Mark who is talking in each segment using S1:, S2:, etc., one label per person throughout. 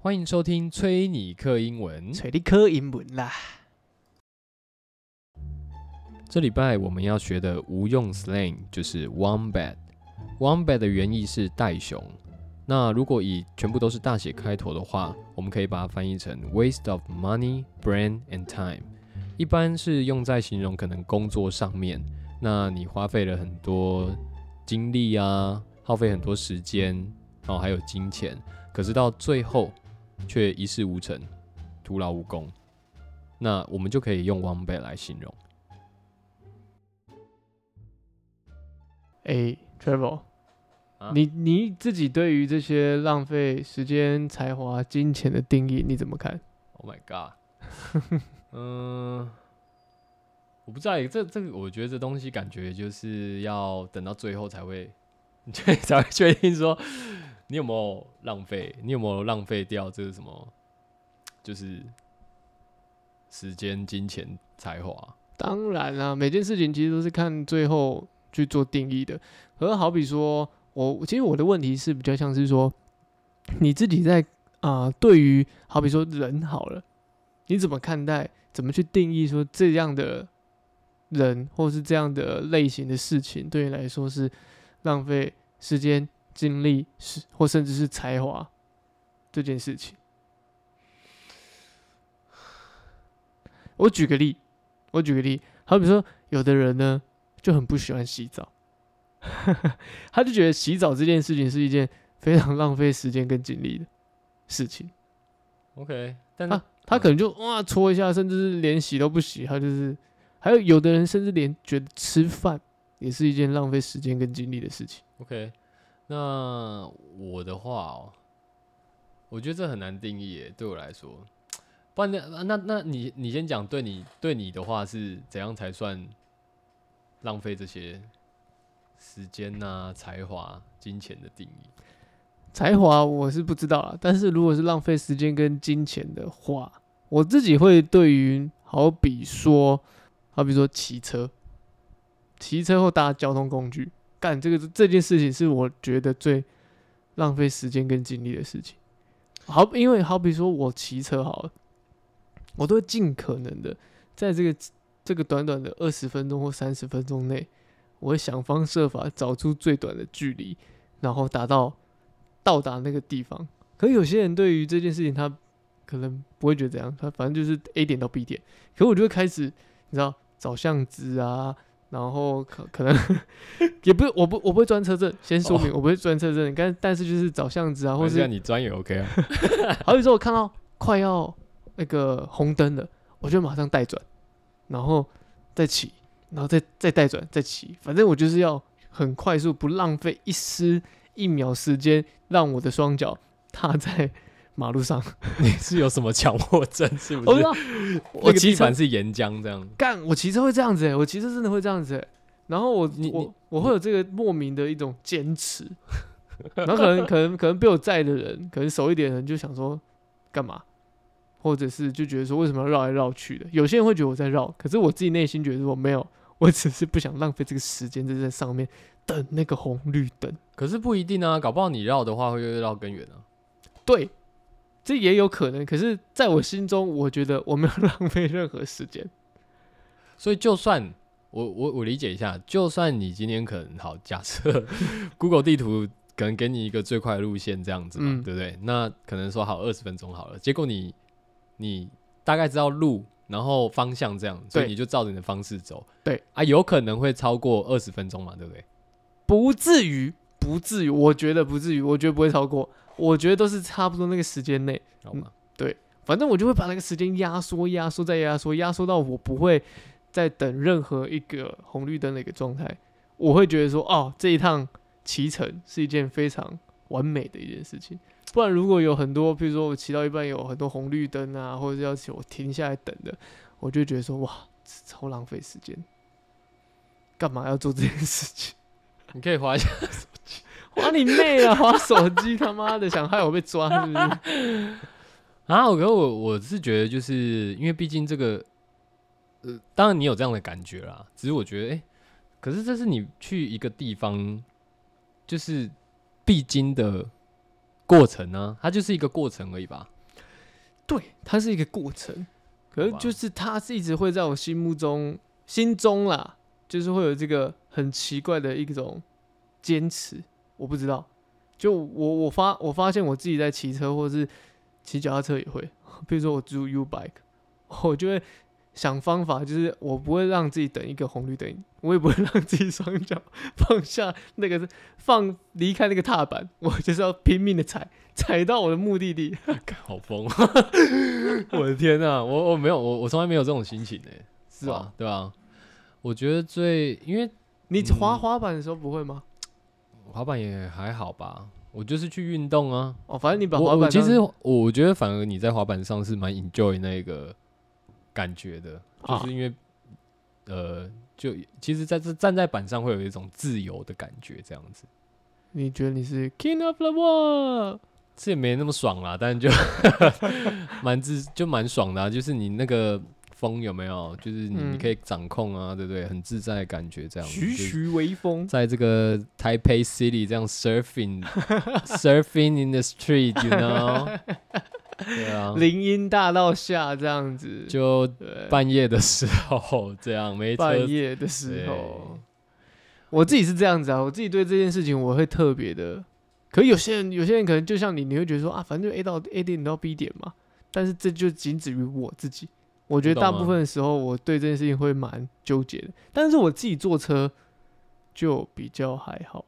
S1: 欢迎收听崔尼克英文。
S2: 找你考英文啦。
S1: 这礼拜我们要学的无用 slang 就是 wombat。wombat 的原意是袋熊。那如果以全部都是大写开头的话，我们可以把它翻译成 waste of money, brain and time。一般是用在形容可能工作上面，那你花费了很多精力啊，耗费很多时间，然后还有金钱，可是到最后却一事无成，徒劳无功。那我们就可以用 wombat 来形容。
S2: 哎，Travel，、
S1: 啊
S2: 你你自己对于这些浪费时间、才华、金钱的定义，你怎么看
S1: ？Oh my god，嗯，我不知道欸，这这个我觉得这东西感觉就是要等到最后才会，才会确定说你有没有浪费，你有没有浪费掉这个什么，就是时间、金钱、才华。
S2: 当然啦，每件事情其实都是看最后去做定义的。可是好比说，我其实我的问题是比较像是说，你自己在啊、对于好比说人好了，你怎么看待？怎么去定义说这样的人，或是这样的类型的事情，对你来说是浪费时间、精力，是或甚至是才华这件事情？我举个例，我举个例，好比说，有的人呢就很不喜欢洗澡，他就觉得洗澡这件事情是一件非常浪费时间跟精力的事情。
S1: OK，但
S2: 啊他可能就哇搓一下，甚至是连洗都不洗，他就是。还有有的人甚至连觉得吃饭也是一件浪费时间跟精力的事情。
S1: OK，那我的话哦，我觉得这很难定义耶，对我来说。不然那那那你你先讲，对你对你的话是怎样才算浪费这些时间呐、才华、金钱的定义？
S2: 才华我是不知道啊，但是如果是浪费时间跟金钱的话，我自己会对于好比说，好比说骑车，骑车或搭交通工具，干这个这件事情是我觉得最浪费时间跟精力的事情。好，因为好比说我骑车好了，我都会尽可能的在这个这个短短的二十分钟或三十分钟内，我会想方设法找出最短的距离，然后达到到达那个地方。可是有些人对于这件事情，他可能不会觉得怎样，他反正就是 A 点到 B 点。可我就会开始，你知道找巷子啊，然后可可能也不是我不我不会钻车证，先说明
S1: 哦
S2: 我不会钻车证，但但是就是找巷子啊，或
S1: 现在
S2: 是
S1: 你专也 OK 啊？
S2: 好比说我看到快要那个红灯了，我就马上带转，然后再骑，然后再再带转再骑，反正我就是要很快速，不浪费一丝一秒时间，让我的双脚踏在马路上。
S1: 你是有什么强迫症是不是？
S2: 我不知道，
S1: 我
S2: 那个地方
S1: 基本是岩浆这样。
S2: 干，我骑车会这样子哎、我骑车真的会这样子哎、然后我我我会有这个莫名的一种坚持，然后可能可能可能被我载的人，可能熟一点的人就想说干嘛，或者是就觉得说为什么要绕来绕去的？有些人会觉得我在绕，可是我自己内心觉得说没有，我只是不想浪费这个时间在在上面等那个红绿灯。
S1: 可是不一定啊，搞不好你绕的话会越绕更远啊。
S2: 对，这也有可能。可是在我心中，我觉得我没有 浪费任何时间。
S1: 所以就算我我我理解一下，就算你今天可能好，假设 Google 地图可能给你一个最快的路线这样子嘛，
S2: 嗯
S1: 对不对？那可能说好二十分钟好了，结果你你大概知道路，然后方向这样，所以你就照着你的方式走，
S2: 对
S1: 啊，有可能会超过二十分钟嘛，对不对？
S2: 不至于，不至于，我觉得不至于，我觉得不会超过，我觉得都是差不多那个时间内，
S1: 好吧，
S2: 反正我就会把那个时间压缩、压缩再压缩，压缩到我不会再等任何一个红绿灯的一个状态，我会觉得说，哦，这一趟骑乘是一件非常完美的一件事情。不然如果有很多，比如说我骑到一半有很多红绿灯啊，或者是要求我停下来等的，我就觉得说，哇，超浪费时间，干嘛要做这件事情？
S1: 你可以划一下手机，
S2: 划你妹啊！划手机，他妈的，想害我被抓是不是？
S1: 啊，我可是我我是觉得，就是因为毕竟这个，呃，当然你有这样的感觉啦，只是我觉得，哎、可是这是你去一个地方，就是必经的过程呢、它就是一个过程而已吧。
S2: 对，它是一个过程，可是就是它是一直会在我心目中、心中啦，就是会有这个很奇怪的一种坚持。我不知道，就我我发我发现我自己在骑车或是骑脚踏车也会，比如说我租 U bike，我就会想方法，就是我不会让自己等一个红绿灯，我也不会让自己双脚 放下那个放离开那个踏板，我就是要拼命的踩，踩到我的目的地。
S1: 好疯！我的天呐、我我没有我我从来没有这种心情诶、
S2: 是啊，
S1: 对啊，我觉得最因为
S2: 你
S1: 嗯
S2: 滑滑板的时候不会吗？
S1: 滑板也还好吧，我就是去运动啊。
S2: 哦，反正你把
S1: 我
S2: 滑板
S1: 我其实我我觉得反而你在滑板上是蛮 enjoy 那个感觉的，就
S2: 啊
S1: 是因为、呃，就其实在这站在板上会有一种自由的感觉，这样子。
S2: 你觉得你是 king of the world？
S1: 这也没那么爽啦，但就 蛮自就蛮爽的、啊，就是你那个风有没有？就是你、
S2: 嗯
S1: 你可以掌控啊，对不对？很自在的感觉，这样子
S2: 徐徐微风，
S1: 在这个 Taipei City 这样 surfing surfing in the street，you know？对啊，
S2: 林荫大道下这样子，
S1: 就半夜的时候这样没车
S2: 半夜的时候，我自己是这样子啊，我自己对这件事情我会特别的。可有些人，有些人可能就像你，你会觉得说啊，反正就 A 到 A 点到 B 点嘛。但是这就仅止于我自己。我觉得大部分的时候，我对这件事情会蛮纠结的。但是我自己坐车就比较还好，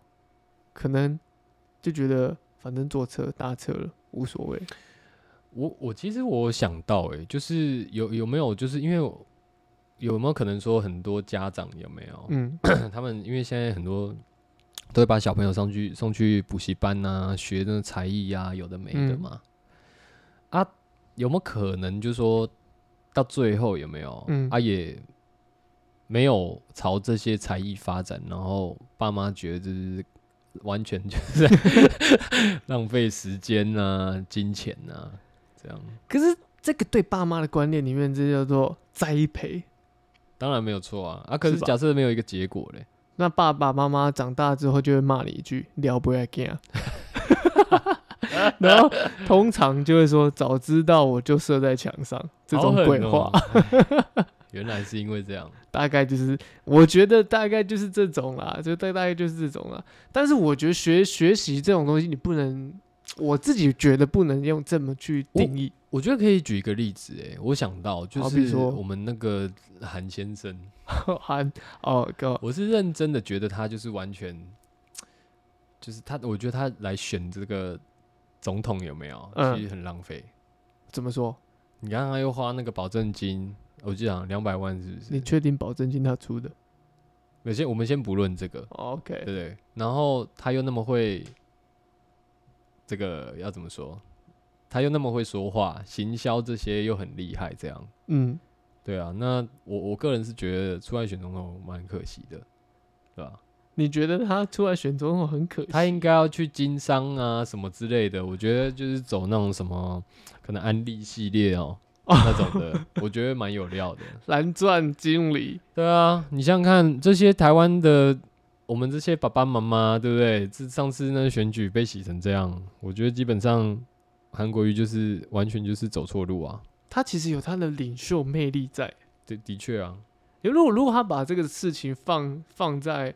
S2: 可能就觉得反正坐车搭车了无所谓。
S1: 我我其实我想到诶、就是有有没有就是因为我有没有可能说很多家长有没有？
S2: 嗯
S1: 他们因为现在很多都会把小朋友送去送去补习班呐、学那个才艺呀、有的没的
S2: 嗯
S1: 嘛。啊，有没有可能就是说到最后有没有？
S2: 嗯
S1: 啊也没有朝这些才艺发展，然后爸妈觉得就是完全就是 浪费时间呐、金钱呐、这样。
S2: 可是这个对爸妈的观念里面，这叫做栽培。
S1: 当然没有错啊，啊，可是假设没有一个结果嘞，
S2: 那爸爸妈妈长大之后就会骂你一句“聊不要干”，然后通常就会说：“早知道我就射在墙上。”这种鬼话，
S1: 原来是因为这样。
S2: 大概就是我觉得大概就是这种啦，就大大概就是这种啦。但是我觉得学学习这种东西，你不能，我自己觉得不能用这么去定义。
S1: 我觉得可以举一个例子，哎，我想到就是
S2: 好比说
S1: 我们那个韩先生，
S2: 韩哦哥，
S1: 我是认真的觉得他就是完全，就是他，我觉得他来选这个总统有没有，
S2: 嗯
S1: 其实很浪费。
S2: 怎么说？
S1: 你刚刚又花那个保证金，我记得两百万是不是？
S2: 你确定保证金他出的
S1: 有些我们先不论这个，
S2: 哦？OK，
S1: 对不对？然后他又那么会，这个要怎么说？他又那么会说话，行销这些又很厉害，这样。
S2: 嗯，
S1: 对啊，那我我个人是觉得出来选总统蛮可惜的，对吧？
S2: 你觉得他出来选总统很可惜？
S1: 他应该要去经商啊什么之类的，我觉得就是走那种什么可能安利系列哦、那种的，我觉得蛮有料的。
S2: 蓝钻经理，
S1: 对啊，你想想看，这些台湾的我们这些爸爸妈妈，对不对？这上次那个选举被洗成这样，我觉得基本上韩国瑜就是完全就是走错路啊。
S2: 他其实有他的领袖魅力在。
S1: 对，的确啊，
S2: 如果如果他把这个事情放放在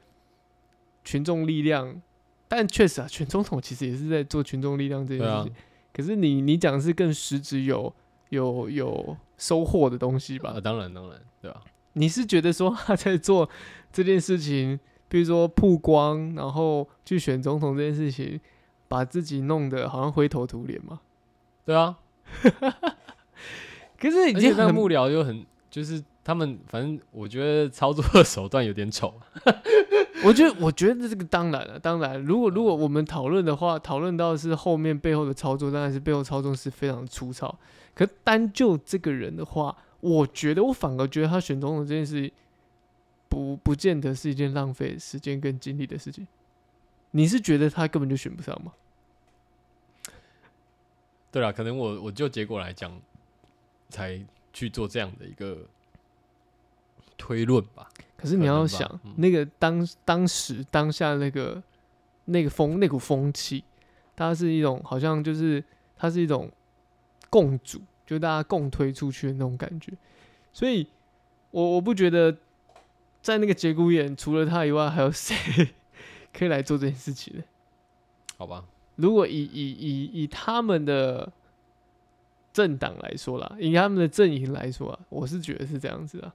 S2: 群众力量，但确实啊，选总统其实也是在做群众力量这件事情。，可是你你讲的是更实质有有有收获的东西吧
S1: 啊，？当然当然，对吧、
S2: 你是觉得说他在做这件事情，比如说曝光，然后去选总统这件事情，把自己弄得好像灰头土脸吗？
S1: 对啊，
S2: 可是已
S1: 而且
S2: 经很
S1: 那个幕僚又很，就是他们，反正我觉得操作的手段有点丑。
S2: 我觉得，我觉得这个当然了，当然，如果如果我们讨论的话，讨论到是后面背后的操作，当然是背后操作是非常粗糙。可单就这个人的话，我觉得我反而觉得他选总统这件事，不不见得是一件浪费时间跟精力的事情。你是觉得他根本就选不上吗？
S1: 对啦，可能我我就结果来讲，才去做这样的一个推论吧。
S2: 可是你要想，
S1: 嗯
S2: 那个当当时当下那个那个风那股风气，它是一种好像就是它是一种共主，就大家共推出去的那种感觉。所以，我我不觉得在那个节骨眼，除了他以外，还有谁可以来做这件事情呢？
S1: 好吧，
S2: 如果以以以以他们的政党来说啦，以他们的阵营来说啊，我是觉得是这样子啊。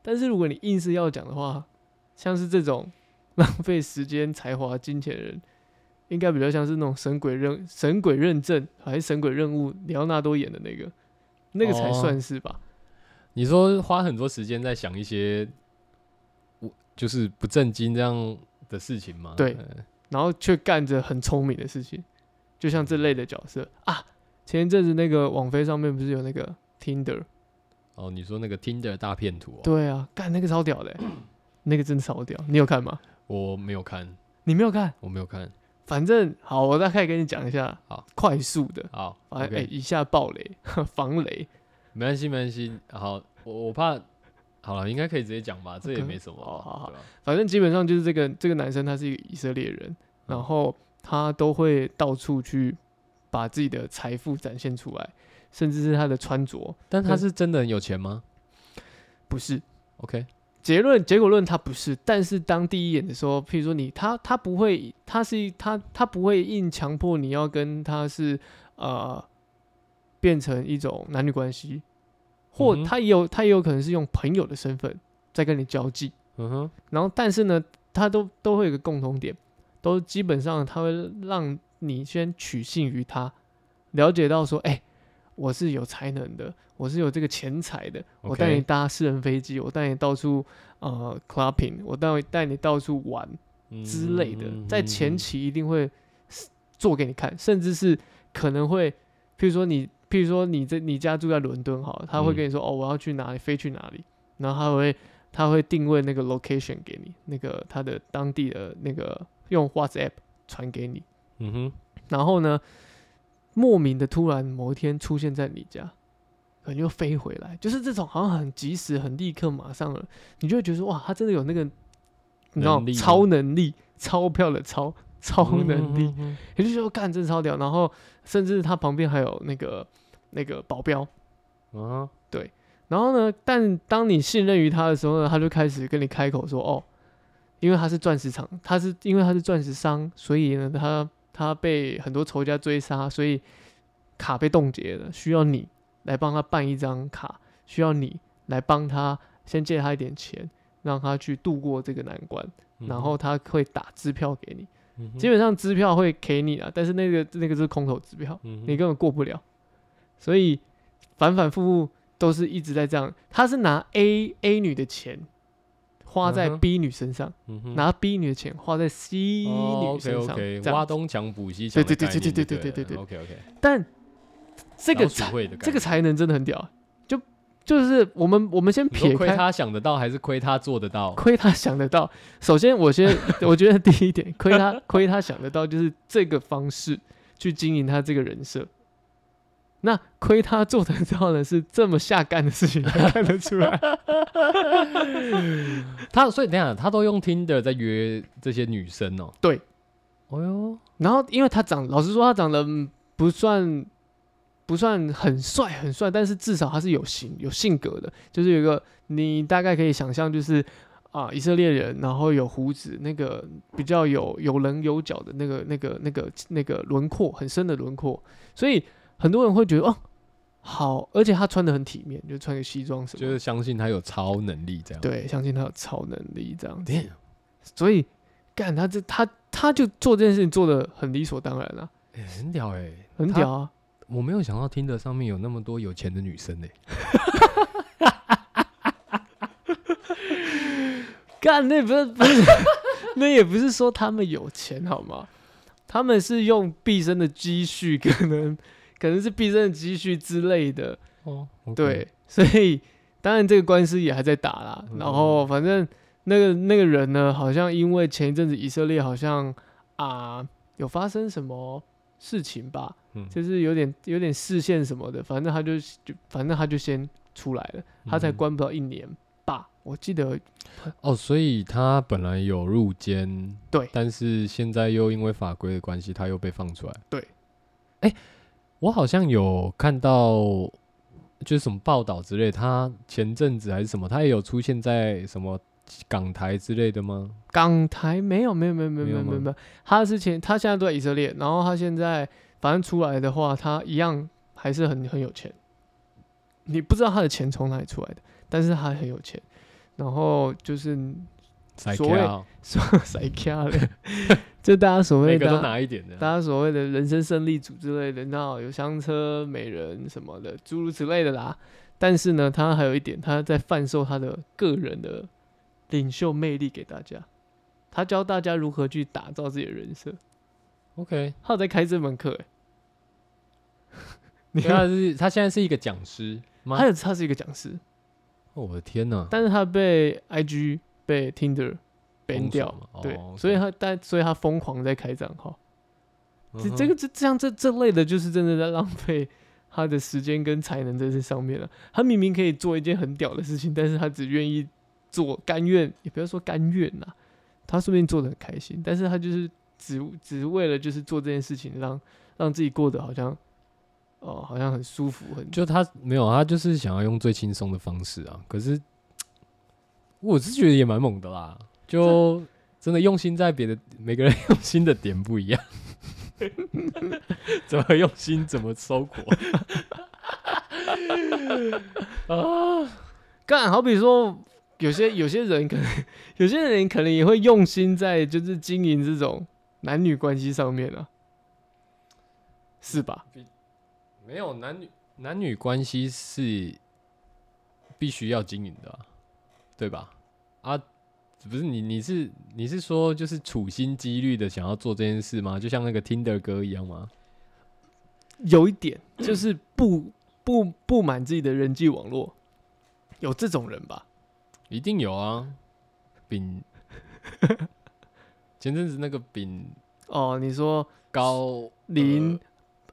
S2: 但是如果你硬是要讲的话，像是这种浪费时间、才华、金钱的人，应该比较像是那种神鬼认神鬼认证还是神鬼任务，里奥纳多演的那个，那个才
S1: 哦
S2: 算是吧。
S1: 你说花很多时间在想一些我就是不正经这样的事情吗？
S2: 对
S1: 呃
S2: 然后却干着很聪明的事情，就像这类的角色啊。前一阵子那个网飞上面不是有那个 Tinder？
S1: 哦，你说那个 Tinder 大片图哦，
S2: 对啊，干那个超屌的欸、那个真的超屌。你有看吗？
S1: 我没有看，
S2: 你没有看？
S1: 我没有看。
S2: 反正好，我大概跟你讲一下，
S1: 好，
S2: 快速的，
S1: 好
S2: 哎、
S1: ，OK，
S2: 以下暴雷，防雷。
S1: 没关系，没关系。好，我我怕，好了，应该可以直接讲吧，这也没什么吧。
S2: 好好好反正基本上就是这个这个男生他是一个以色列人，然后他都会到处去把自己的财富展现出来，甚至是他的穿着，
S1: 但他是真的很有钱吗？
S2: 不是
S1: ？OK，
S2: 结论结果论他不是，但是当第一眼的时候，譬如说你他他不会，他是他他不会硬强迫你要跟他是呃变成一种男女关系，或他也有他也有可能是用朋友的身份在跟你交际，
S1: 嗯哼，
S2: 然后但是呢，他都都会有一个共同点，都基本上他会让你先取信于他，了解到说，哎、我是有才能的，我是有这个钱财的，我带你搭私人飞机，我带你到处呃 clubbing，我带带你到处玩之类的，在前
S1: 期，
S2: 一定会做给你看，甚至是可能会，譬如说你，譬如说你这你家住在伦敦好了，他会
S1: 嗯。
S2: 跟你说、哦，我要去哪里，飞去哪里，然后他会他会定位那个 location 给你，那个他的当地的那个用 WhatsApp 传给你，
S1: 嗯哼，
S2: 然后呢，莫名的突然某一天出现在你家，可能又飞回来，就是这种好像很及时、很立刻、马上了，你就会觉得说哇，他真的有那个，你知道超能力、钞票的超超能力，也就是说干真的超屌。然后甚至他旁边还有那个那个保镖，
S1: 嗯对。
S2: 然后呢，但当你信任于他的时候呢，他就开始跟你开口说哦，因为他是钻石厂，他是因为他是钻石商，所以呢，他他被很多仇家追杀，所以卡被冻结了，需要你来帮他办一张卡，需要你来帮他先借他一点钱，让他去度过这个难关，
S1: 嗯
S2: 然后他会打支票给你，
S1: 嗯
S2: 基本上支票会给你啊，但是那个那个是空头支票，
S1: 嗯
S2: 你根本过不了，所以反反复复都是一直在这样。他是拿 A A 女的钱花在 B 女身上，拿 B 女的钱花在 C 女身上
S1: 挖东墙补西墙
S2: 对对对对对
S1: 对
S2: 对对对
S1: ，OK OK，
S2: 但这个才这个
S1: 才
S2: 才能真的很屌，就就是我们我们先撇开。
S1: 亏他想得到还是亏他做得到？
S2: 亏他想得到，首先我先，我觉得第一点，亏他亏他想得到，就是这个方式去经营他这个人设。那亏他做得到的是这么下干的事情，才看得出来。
S1: 他所以等一下他都用 Tinder 在约这些女生哦。
S2: 对，
S1: 哦哟，
S2: 然后，因为他长，老实说，他长得嗯不算不算很帅很帅，但是至少他是有型有性格的，就是有一个你大概可以想象，就是啊以色列人，然后有胡子，那个比较有有棱有角的那个那个那个那个轮廓很深的轮廓，所以很多人会觉得哦好，而且他穿的很体面，就穿个西装什么，
S1: 就是相信他有超能力这样。
S2: 对，相信他有超能力这样子
S1: ，Damn，
S2: 所以干他这他他就做这件事情做的很理所当然啊，
S1: 欸很屌哎，他
S2: 很屌啊。
S1: 我没有想到 Tinder 上面有那么多有钱的女生哎。
S2: 干，那不是不是，那也不是说他们有钱好吗？他们是用毕生的积蓄，可能可能是毕生的积蓄之类的，
S1: 哦
S2: 对，所以当然这个官司也还在打啦。
S1: 嗯。
S2: 然后反正那个那个人呢，好像因为前一阵子以色列好像啊有发生什么事情吧，
S1: 嗯。
S2: 就是有点有点视线什么的，反正他就就反正他就先出来了，他才
S1: 嗯。
S2: 关不到一年，吧，我记得。
S1: 哦，所以他本来有入监，
S2: 对。
S1: 但是现在又因为法规的关系，他又被放出来。
S2: 对，
S1: 哎、我好像有看到，就是什么报道之类，他前阵子还是什么，他也有出现在什么港台之类的吗？
S2: 港台没有没有没有没有没
S1: 没有
S2: 没有没有，他之前他现在都在以色列，然后他现在反正出来的话，他一样还是很很有钱。你不知道他的钱从哪里出来的，但是他很有钱。然后就是
S1: 塞
S2: 所谓
S1: 卡，
S2: 说谁卡嘞，就大家所谓的
S1: 拿一点的。
S2: 大家所谓的人生胜利组之类的，那有香车、美人什么的，诸如此类的啦。但是呢，他还有一点，他在贩售他的个人的领袖魅力给大家。他教大家如何去打造自己的人设。
S1: OK，
S2: 他有在开这门课、欸，你看，
S1: 他是他现在是一个讲师吗
S2: 他？有他是一个讲师，
S1: 哦我的天哪！
S2: 但是他被 IG 被 Tinder
S1: 锁
S2: 掉
S1: 嘛，
S2: 对，
S1: 哦
S2: 所以他但所以他疯狂在开账号。这这个这这样这这类的，就是真的在浪费他的时间跟才能在这上面了。他明明可以做一件很屌的事情，但是他只愿意做，甘愿也不要说甘愿呐，他说不定做的很开心，但是他就是只只为了就是做这件事情，让让自己过得好像哦、好像很舒服，很
S1: 就他没有，他就是想要用最轻松的方式啊。可是我是觉得也蛮猛的啦，就真的用心在别的每个人用心的点不一样，怎么用心怎么收获 啊。
S2: 干，好比说，有些有些人可能，有些人可能也会用心在就是经营这种男女关系上面啊，是吧？
S1: 没有男女男女关系是必须要经营的啊、对吧？啊，不是你你是你是说就是处心积虑的想要做这件事吗？就像那个 Tinder 哥一样吗？
S2: 有一点 就是不不不满自己的人际网络，有这种人吧？
S1: 一定有啊，丙 前阵子那个丙
S2: 哦，你说
S1: 高
S2: 林、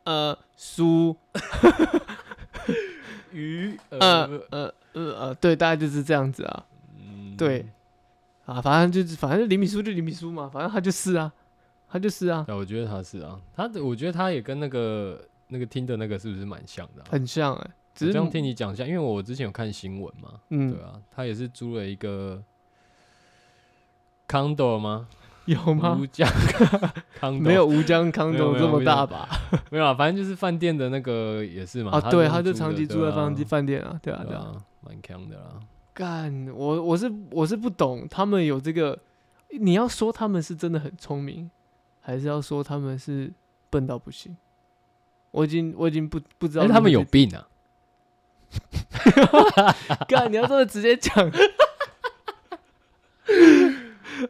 S2: 呃苏
S1: 鱼
S2: 呃
S1: 呃
S2: 呃呃呃，对，大概就是这样子啊
S1: 嗯
S2: 对啊，反正就是反正林米苏就林米苏嘛，反正他就是啊，他就是啊，
S1: 对，我觉得他是啊，他的我觉得他也跟那个那个听的那个是不是蛮像的、啊？
S2: 很像哎、只
S1: 这样听你讲一下，因为我之前有看新闻嘛，
S2: 嗯
S1: 对啊，他也是租了一个 condo 吗？
S2: 有吗？
S1: 吴江 condo
S2: 没有吴江康
S1: 没有
S2: 东这么大吧？
S1: 没有啊，反正就是饭店的那个也是嘛。
S2: 啊，对，
S1: 他
S2: 就长期住在饭
S1: 对啊
S2: 饭店啊，对啊，
S1: 对。
S2: 啊，
S1: 蛮强的啦。
S2: 干，我我是我是不懂他们有这个，你要说他们是真的很聪明，还是要说他们是笨到不行？我已经我已经不不知道
S1: 哎，他们有病啊！
S2: 去干，你要这么直接讲，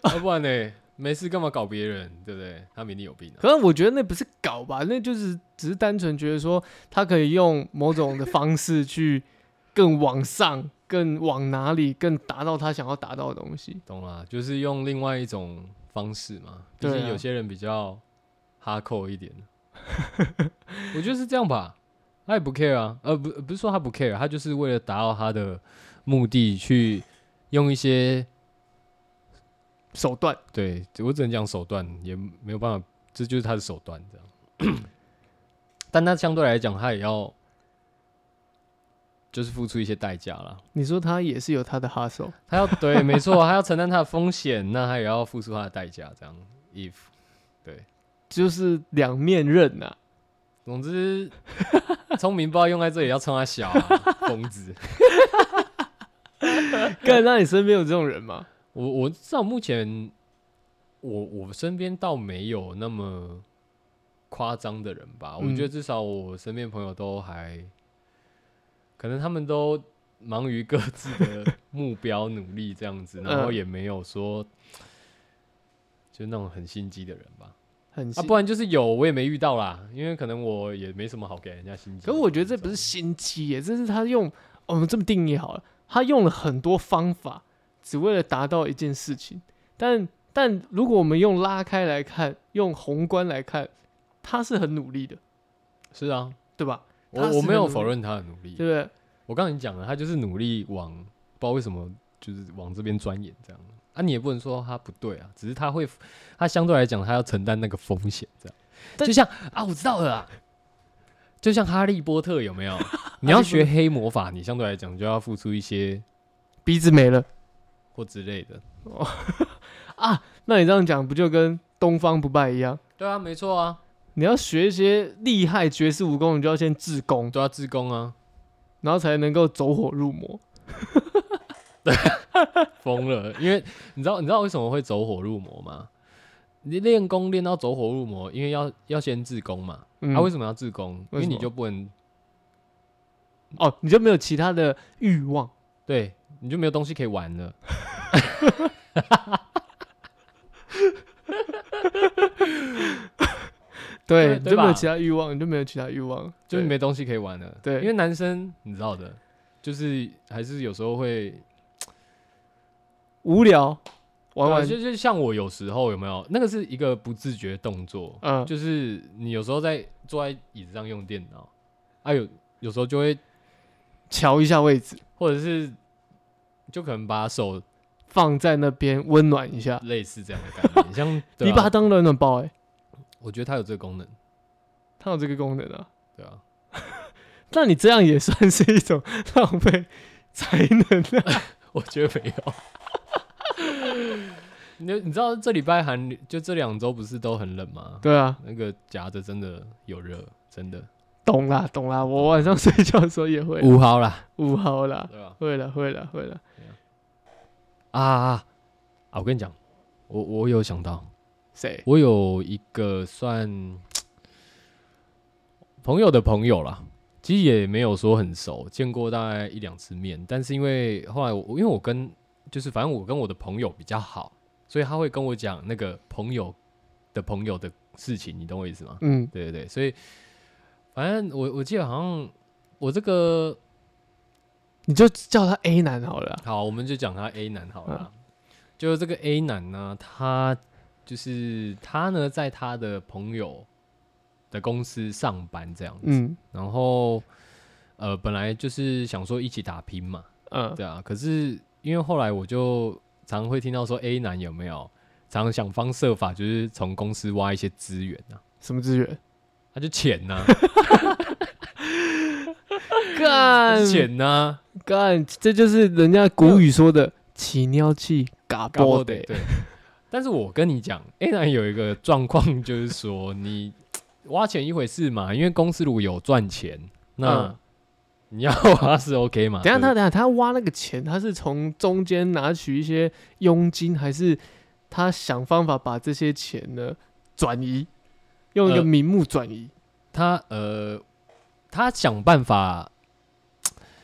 S1: 要不然呢？没事干嘛搞别人，对不对？他们一定有病啊！
S2: 可是我觉得那不是搞吧，那就是只是单纯觉得说他可以用某种的方式去更往上、更往哪里、更达到他想要达到的东西。
S1: 懂啦，就是用另外一种方式嘛。毕竟有些人比较哈扣一点，我觉得是这样吧。他也不 care 啊，呃，不，不是说他不 care，他就是为了达到他的目的去用一些
S2: 手段，
S1: 对我只能讲手段，也没有办法，这就是他的手段这样。但他相对来讲，他也要就是付出一些代价啦。
S2: 你说他也是有他的 hustle，
S1: 他要对，没错，他要承担他的风险，那他也要付出他的代价。这样，if 对，
S2: 就是两面刃呐、
S1: 总之，聪明不知道用在这里要冲他小、啊，疯子。
S2: 干，那你身边有这种人吗？
S1: 我我至少目前，我我身边倒没有那么夸张的人吧。我觉得
S2: 嗯
S1: 至少我身边朋友都还，可能他们都忙于各自的目标努力这样子，然后
S2: 嗯
S1: 也没有说就那种很心机的人吧。啊，
S2: 很啊，
S1: 不然就是有我也没遇到啦，因为可能我也没什么好给人家心机。
S2: 可是我觉得这不是心机耶，这是他用我们这么定义好了，他用了很多方法，只为了达到一件事情。但但如果我们用拉开来看，用宏观来看，他是很努力的，
S1: 是啊，
S2: 对吧？
S1: 我我没有否认他的努力
S2: 对，不对？
S1: 我刚才讲了，他就是努力往不知道为什么就是往这边钻研这样。啊，你也不能说他不对啊，只是他会，他相对来讲他要承担那个风险这样。就像啊，我知道了啊，就像哈利波特有没有？你要学黑魔法，你相对来讲就要付出一些
S2: 鼻子没了
S1: 或之类的。
S2: 啊，那你这样讲不就跟东方不败一样？
S1: 对啊，没错啊，
S2: 你要学一些厉害绝世武功，你就要先自宫，
S1: 都要自宫啊，
S2: 然后才能够走火入魔。
S1: 疯了！因为你知道你知道为什么会走火入魔吗？你练功练到走火入魔，因为要要先自宫嘛。
S2: 嗯
S1: 啊，为什么要自宫？因为你就不能
S2: 哦，你就没有其他的欲望。
S1: 对，你就没有东西可以玩了。
S2: 对，你就没有其他欲望，你就没有其他欲望，
S1: 就是没东西可以玩了。
S2: 对
S1: 因为男生你知道的，就是还是有时候会
S2: 无聊玩玩。
S1: 啊就就像我有时候有没有那个是一个不自觉动作，
S2: 嗯，
S1: 就是你有时候在坐在椅子上用电脑，啊有有时候就会
S2: 瞧一下位置，
S1: 或者是就可能把手
S2: 放在那边温暖一下。
S1: 类似这样的感觉，像 啊
S2: 你把它当暖暖包，哎，
S1: 我觉得它有这个功能，
S2: 它有这个功能啊。
S1: 对啊，
S2: 那你这样也算是一种浪费才能啊。
S1: 我觉得没有。你 你知道这礼拜寒就这两周不是都很冷吗？
S2: 对啊，
S1: 那个夹着真的有热，真的
S2: 懂啦懂啦，我晚上睡觉的时候也会啦
S1: 五号啦，
S2: 五号啦，
S1: 对吧？
S2: 会了会了会了。
S1: 啊啊啊！我跟你讲，我我有想到，
S2: 谁？
S1: 我有一个算 朋友的朋友啦，其实也没有说很熟，见过大概一两次面，但是因为后来我因为我跟就是反正我跟我的朋友比较好，所以他会跟我讲那个朋友的朋友的事情，你懂我意思吗？
S2: 嗯，
S1: 对对对，所以反正我我记得好像我这个
S2: 你就叫他 A 男好了啊。
S1: 好，我们就讲他 A 男好了啦。就这个 A 男呢，他就是他呢，在他的朋友的公司上班这样子，
S2: 嗯。
S1: 然后呃，本来就是想说一起打拼嘛，
S2: 嗯，
S1: 对啊。可是因为后来我就常常会听到说 A 男有没有常常想方设法，就是从公司挖一些资源啊，
S2: 什么资源？
S1: 他就钱呐、
S2: 干。
S1: 钱呐、
S2: 干，这就是人家古语说的“起尿气嘎
S1: 搞
S2: 波的
S1: 对。但是我跟你讲，A 男有一个状况，就是说你 挖钱一回事嘛，因为公司如果有赚钱，那
S2: 嗯
S1: 你要挖是 OK 嘛。
S2: 等一下他
S1: 对
S2: 等一下他挖那个钱，他是从中间拿取一些佣金，还是他想方法把这些钱呢转移，用一个
S1: 呃
S2: 名目转移？
S1: 他呃，他想办法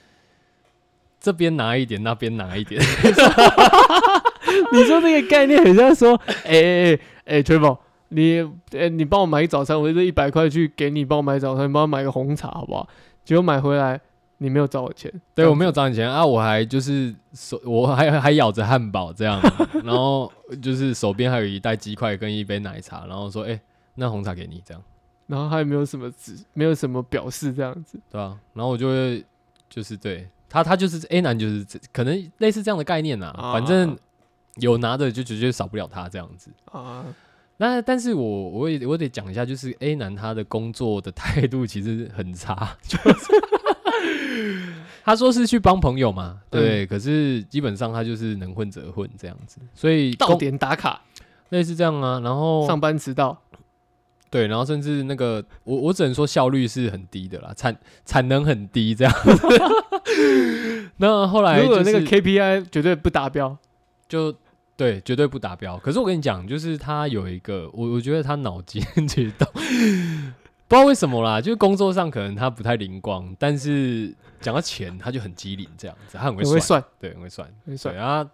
S1: 这边拿一点，那边拿一点。
S2: 你说这个概念很像说，哎哎哎哎 t r i p l 你哎、你帮我买早餐，我这一百块去给你帮我买早餐，你帮我买个红茶好不好？结果买回来你没有找我钱，
S1: 对我没有找你钱啊，我还就是手我还还咬着汉堡这样，然后就是手边还有一袋鸡块跟一杯奶茶，然后说哎、那红茶给你这样。
S2: 然后他也没有什么指，没有什么表示这样子。
S1: 对啊，然后我就会就是对他，他就是 A 男，就是可能类似这样的概念啊，
S2: 啊
S1: 反正有拿的就绝对少不了他这样子。
S2: 啊，
S1: 那但是我我也我得讲一下，就是 A 男他的工作的态度其实很差，就是。他说是去帮朋友嘛，对，可是基本上他就是能混则混这样子，所以
S2: 到点打卡，
S1: 类似这样啊，然后
S2: 上班迟到，
S1: 对，然后甚至那个我我只能说效率是很低的啦，产产能很低这样。那后来
S2: 如果那个 KPI 绝对不达标，
S1: 就对，绝对不达标。可是我跟你讲，就是他有一个，我我觉得他脑筋其实都不知道为什么啦，就是工作上可能他不太灵光，但是讲到钱他就很机灵这样子，他很会算，
S2: 很会算，
S1: 对，很会算，
S2: 很会算。
S1: 然后。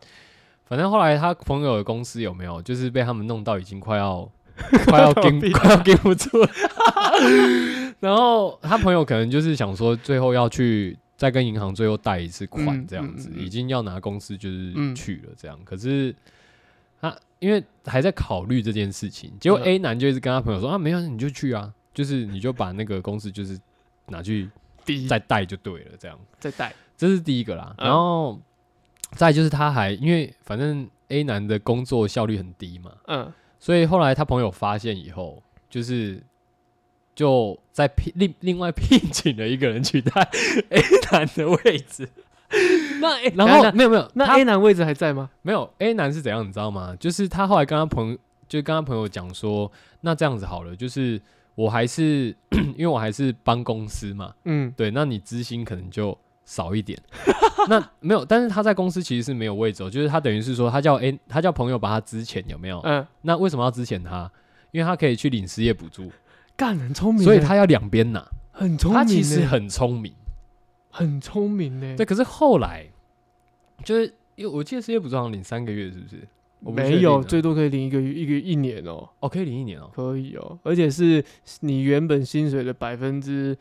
S1: 反正后来他朋友的公司有没有，就是被他们弄到已经快要 快要跟快要跟不住了。然后他朋友可能就是想说，最后要去再跟银行最后贷一次款
S2: 嗯
S1: 这样子，已经要拿公司就是
S2: 嗯
S1: 去了这样。可是他因为还在考虑这件事情，结果
S2: 嗯
S1: A 男就一直跟他朋友说啊，没有你就去啊，就是你就把那个公司就是拿去再贷就对了，这样。
S2: 再贷，
S1: 这是第一个啦。
S2: 嗯
S1: 然后再就是他还因为反正 A 男的工作效率很低嘛，
S2: 嗯，
S1: 所以后来他朋友发现以后，就是就在聘另另外聘请了一个人取代 A 男的位置，
S2: 那 A,
S1: 然后没有没有，
S2: 那 A 男位置还在吗？
S1: 没有 A 男是怎样，你知道吗？就是他后来跟他朋友，就跟他朋友讲说，那这样子好了，就是我还是 因为我还是帮公司嘛，
S2: 嗯，
S1: 对，那你资薪可能就少一点。那没有，但是他在公司其实是没有位置、哦，就是他等于是说，他叫 A，他叫朋友把他资遣，有没有？
S2: 嗯，
S1: 那为什么要资遣他？因为他可以去领失业补助，
S2: 干很聪明欸，
S1: 所以他要两边拿。
S2: 很聪明欸，
S1: 他其实很聪明，
S2: 很聪明呢。
S1: 对。可是后来就是因为我记得失业补助好像领三个月，是不是？我
S2: 没有，最多可以领一个月一个一年哦，
S1: 哦，可以领一年哦。
S2: 可以哦，而且是你原本薪水的百分之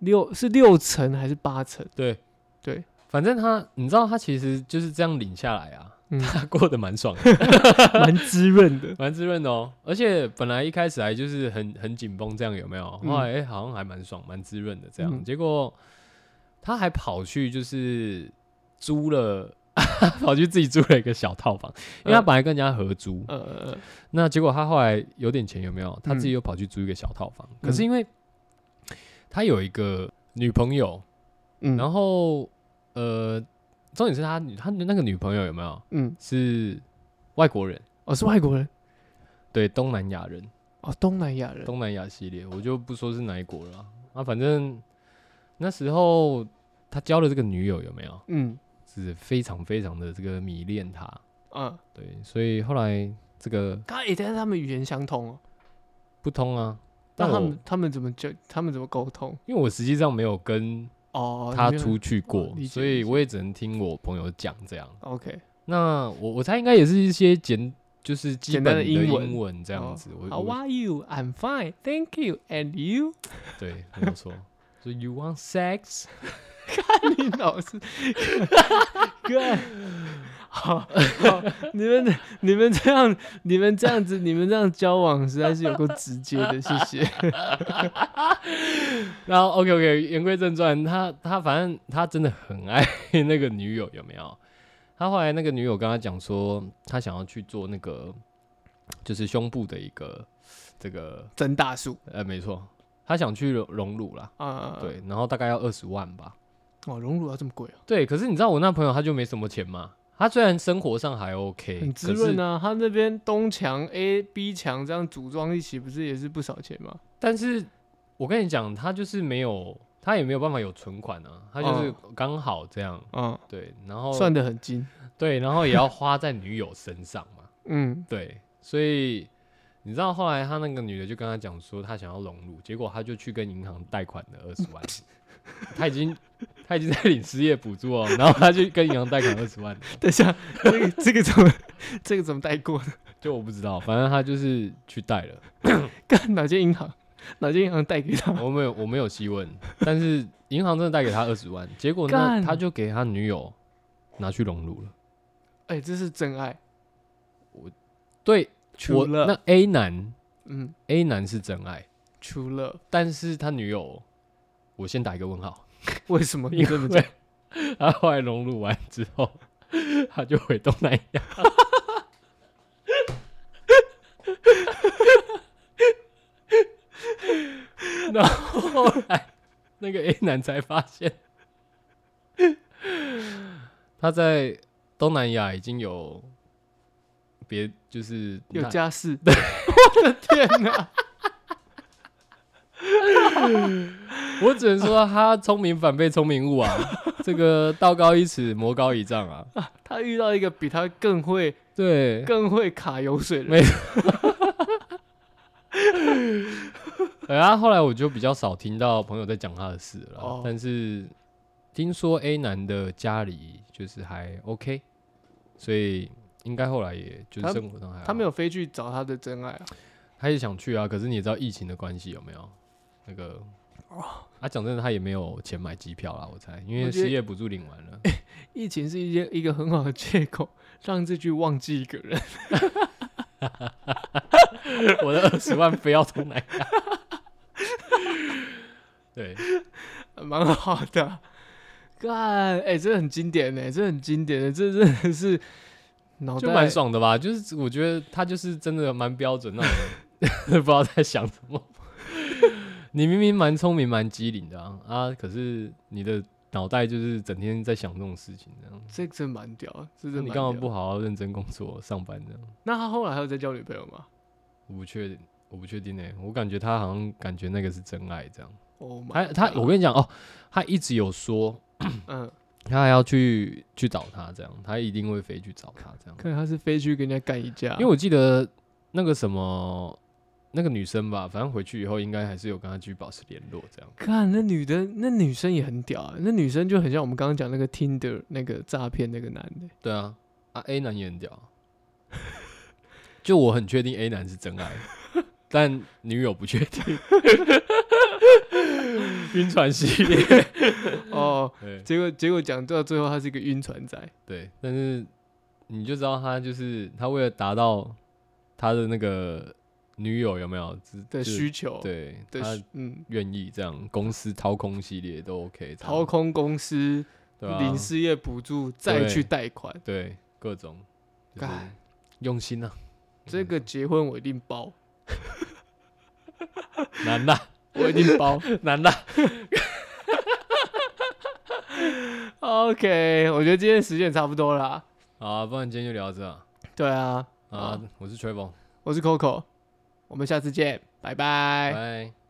S2: 六，是六成还是八成？
S1: 对
S2: 对，
S1: 反正他，你知道他其实就是这样领下来啊，
S2: 嗯，
S1: 他过得蛮爽的，
S2: 蛮滋润的。
S1: 蛮滋润的哦。而且本来一开始还就是很很紧绷，这样有没有？
S2: 嗯
S1: 后来哎、好像还蛮爽，蛮滋润的这样。
S2: 嗯
S1: 结果他还跑去就是租了。跑去自己租了一个小套房，因为他
S2: 嗯
S1: 本来跟人家合租，
S2: 呃呃，呃
S1: 那结果他后来有点钱，有没有？他自己
S2: 嗯
S1: 又跑去租一个小套房。
S2: 嗯
S1: 可是因为他有一个女朋友，
S2: 嗯，
S1: 然后呃，重点是他女他的那个女朋友有没有
S2: 嗯，
S1: 是外国人？
S2: 哦，是外国人
S1: 对，东南亚人，
S2: 哦，东南亚人。
S1: 东南亚系列，我就不说是哪一国了啊。啊反正那时候他交了这个女友有没有？
S2: 嗯
S1: 是非常非常的这个迷恋他，
S2: 嗯，
S1: 对，所以后来这个
S2: 他诶，但是他们语言相通哦。
S1: 不通啊。但我
S2: 那他们他们怎么就他们怎么沟通？
S1: 因为我实际上没有跟
S2: 哦，
S1: 他出去过所以我也只能听我朋友讲这样。
S2: OK
S1: 那我我猜应该也是一些简就是基本的
S2: 的英文
S1: 这样子。
S2: How
S1: 我
S2: are you? I'm fine, thank you. And you?
S1: 对，没有错。So you want sex？
S2: 看你老是干。好，好，你们你们这样你们这样子你们这样交往实在是有够直接的，谢谢。
S1: 然后 OK OK，言归正传，他他反正他真的很爱那个女友，有没有？他后来那个女友跟他讲说，他想要去做那个就是胸部的一个这个
S2: 增大术
S1: 呃，没错，他想去隆隆乳啦，
S2: 啊，
S1: 对，然后大概要二十万吧。
S2: 哦，隆乳要这么贵哦，
S1: 对，可是你知道我那朋友他就没什么钱嘛，他虽然生活上还 OK，
S2: 很滋润
S1: 啊，
S2: 啊。他那边东墙 A、B 墙这样组装一起，不是也是不少钱吗？
S1: 但是我跟你讲，他就是没有，他也没有办法有存款啊，他就是刚好这样，
S2: 嗯，
S1: 对，然后
S2: 算得很精。
S1: 对，然后也要花在女友身上嘛，
S2: 嗯，
S1: 对，所以你知道后来他那个女的就跟他讲说，他想要融入，结果他就去跟银行贷款了二十万，他已经他已经在领失业补助哦，然后 他就跟银行贷款二十万，
S2: 等一下，这个这个怎么这个怎么贷过呢？
S1: 就我不知道，反正他就是去贷了，
S2: 干哪间银行？哪间银行贷给他？
S1: 我没有我没有细问，但是银行真的贷给他二十万，结果呢他就给他女友拿去融入了，
S2: 哎、这是真爱。
S1: 我对
S2: 除了
S1: 那 A 男
S2: 嗯
S1: ，A 男是真爱，
S2: 除了
S1: 但是他女友，我先打一个问号。
S2: 为什么你
S1: 因为？他后来融入完之后，他就回东南亚。然后后来那个 A 男才发现，他在东南亚已经有别就是
S2: 有
S1: 他
S2: 家室？我的天哪！
S1: 我只能说他聪明反被聪明误啊，这个道高一尺，魔高一丈啊。
S2: 他遇到一个比他更会、
S1: 对，
S2: 更会卡油水的
S1: 没
S2: 人。
S1: 然后后来我就比较少听到朋友在讲他的事了但是听说 A 男的家里就是还 OK，所以应该后来也就是
S2: 他
S1: 生活上还好
S2: 他没有飞去找他的真爱啊。
S1: 他也想去啊，可是你也知道疫情的关系有没有？那个 啊，讲真的，他也没有钱买机票啦，我猜，因为失业补助领完了。
S2: 疫情是一件一个很好的借口，让自己忘记一个人。
S1: 我的二十万非要从哪亚？对，
S2: 蛮好的。干，哎、这很经典呢，这很经典的，这真的是脑袋
S1: 就蛮爽的吧？就是我觉得他就是真的蛮标准那种人，不知道在想什么。你明明蛮聪明、蛮机灵的啊啊，可是你的脑袋就是整天在想这种事情，这样。
S2: 这真蛮屌的，这真
S1: 你
S2: 蛮屌
S1: 干嘛不好好认真工作、上班这样？
S2: 那他后来还有在交女朋友吗
S1: 我不确定，我不确定呢、我感觉他好像感觉那个是真爱这样。
S2: ？Oh my
S1: 他他
S2: ，God
S1: 我跟你讲哦，他一直有说
S2: 嗯，
S1: 他还要去去找他这样，他一定会飞去找他这样。
S2: 看他是飞去跟人家干一架，
S1: 因为我记得那个什么那个女生吧，反正回去以后应该还是有跟她继续保持联络这样。
S2: 看那女的，那女生也很屌啊，那女生就很像我们刚刚讲那个 Tinder 那个诈骗那个男的，
S1: 对啊，啊 A 男也很屌啊，就我很确定 A 男是真爱，但女友不确定。晕船系。列，
S2: 哦，
S1: 对。
S2: 结果结果讲到最后他是一个晕船仔，
S1: 对，但是你就知道他就是他为了达到他的那个女友有没有只
S2: 的需求，
S1: 对他
S2: 嗯，
S1: 愿意这样，公司掏空系列都 OK，
S2: 掏空公司
S1: 对吧、
S2: 领失业补助再去贷款，
S1: 对各种就是用心啊，
S2: 这个结婚我一定包，
S1: 难呐
S2: 我一定包。
S1: 难啦，
S2: OK，我觉得今天时间也差不多了啦。
S1: 好啊，不然今天就聊到这啊，
S2: 对啊，
S1: 啊，我是 Travel，
S2: 我是 Coco，我们下次见，拜
S1: 拜。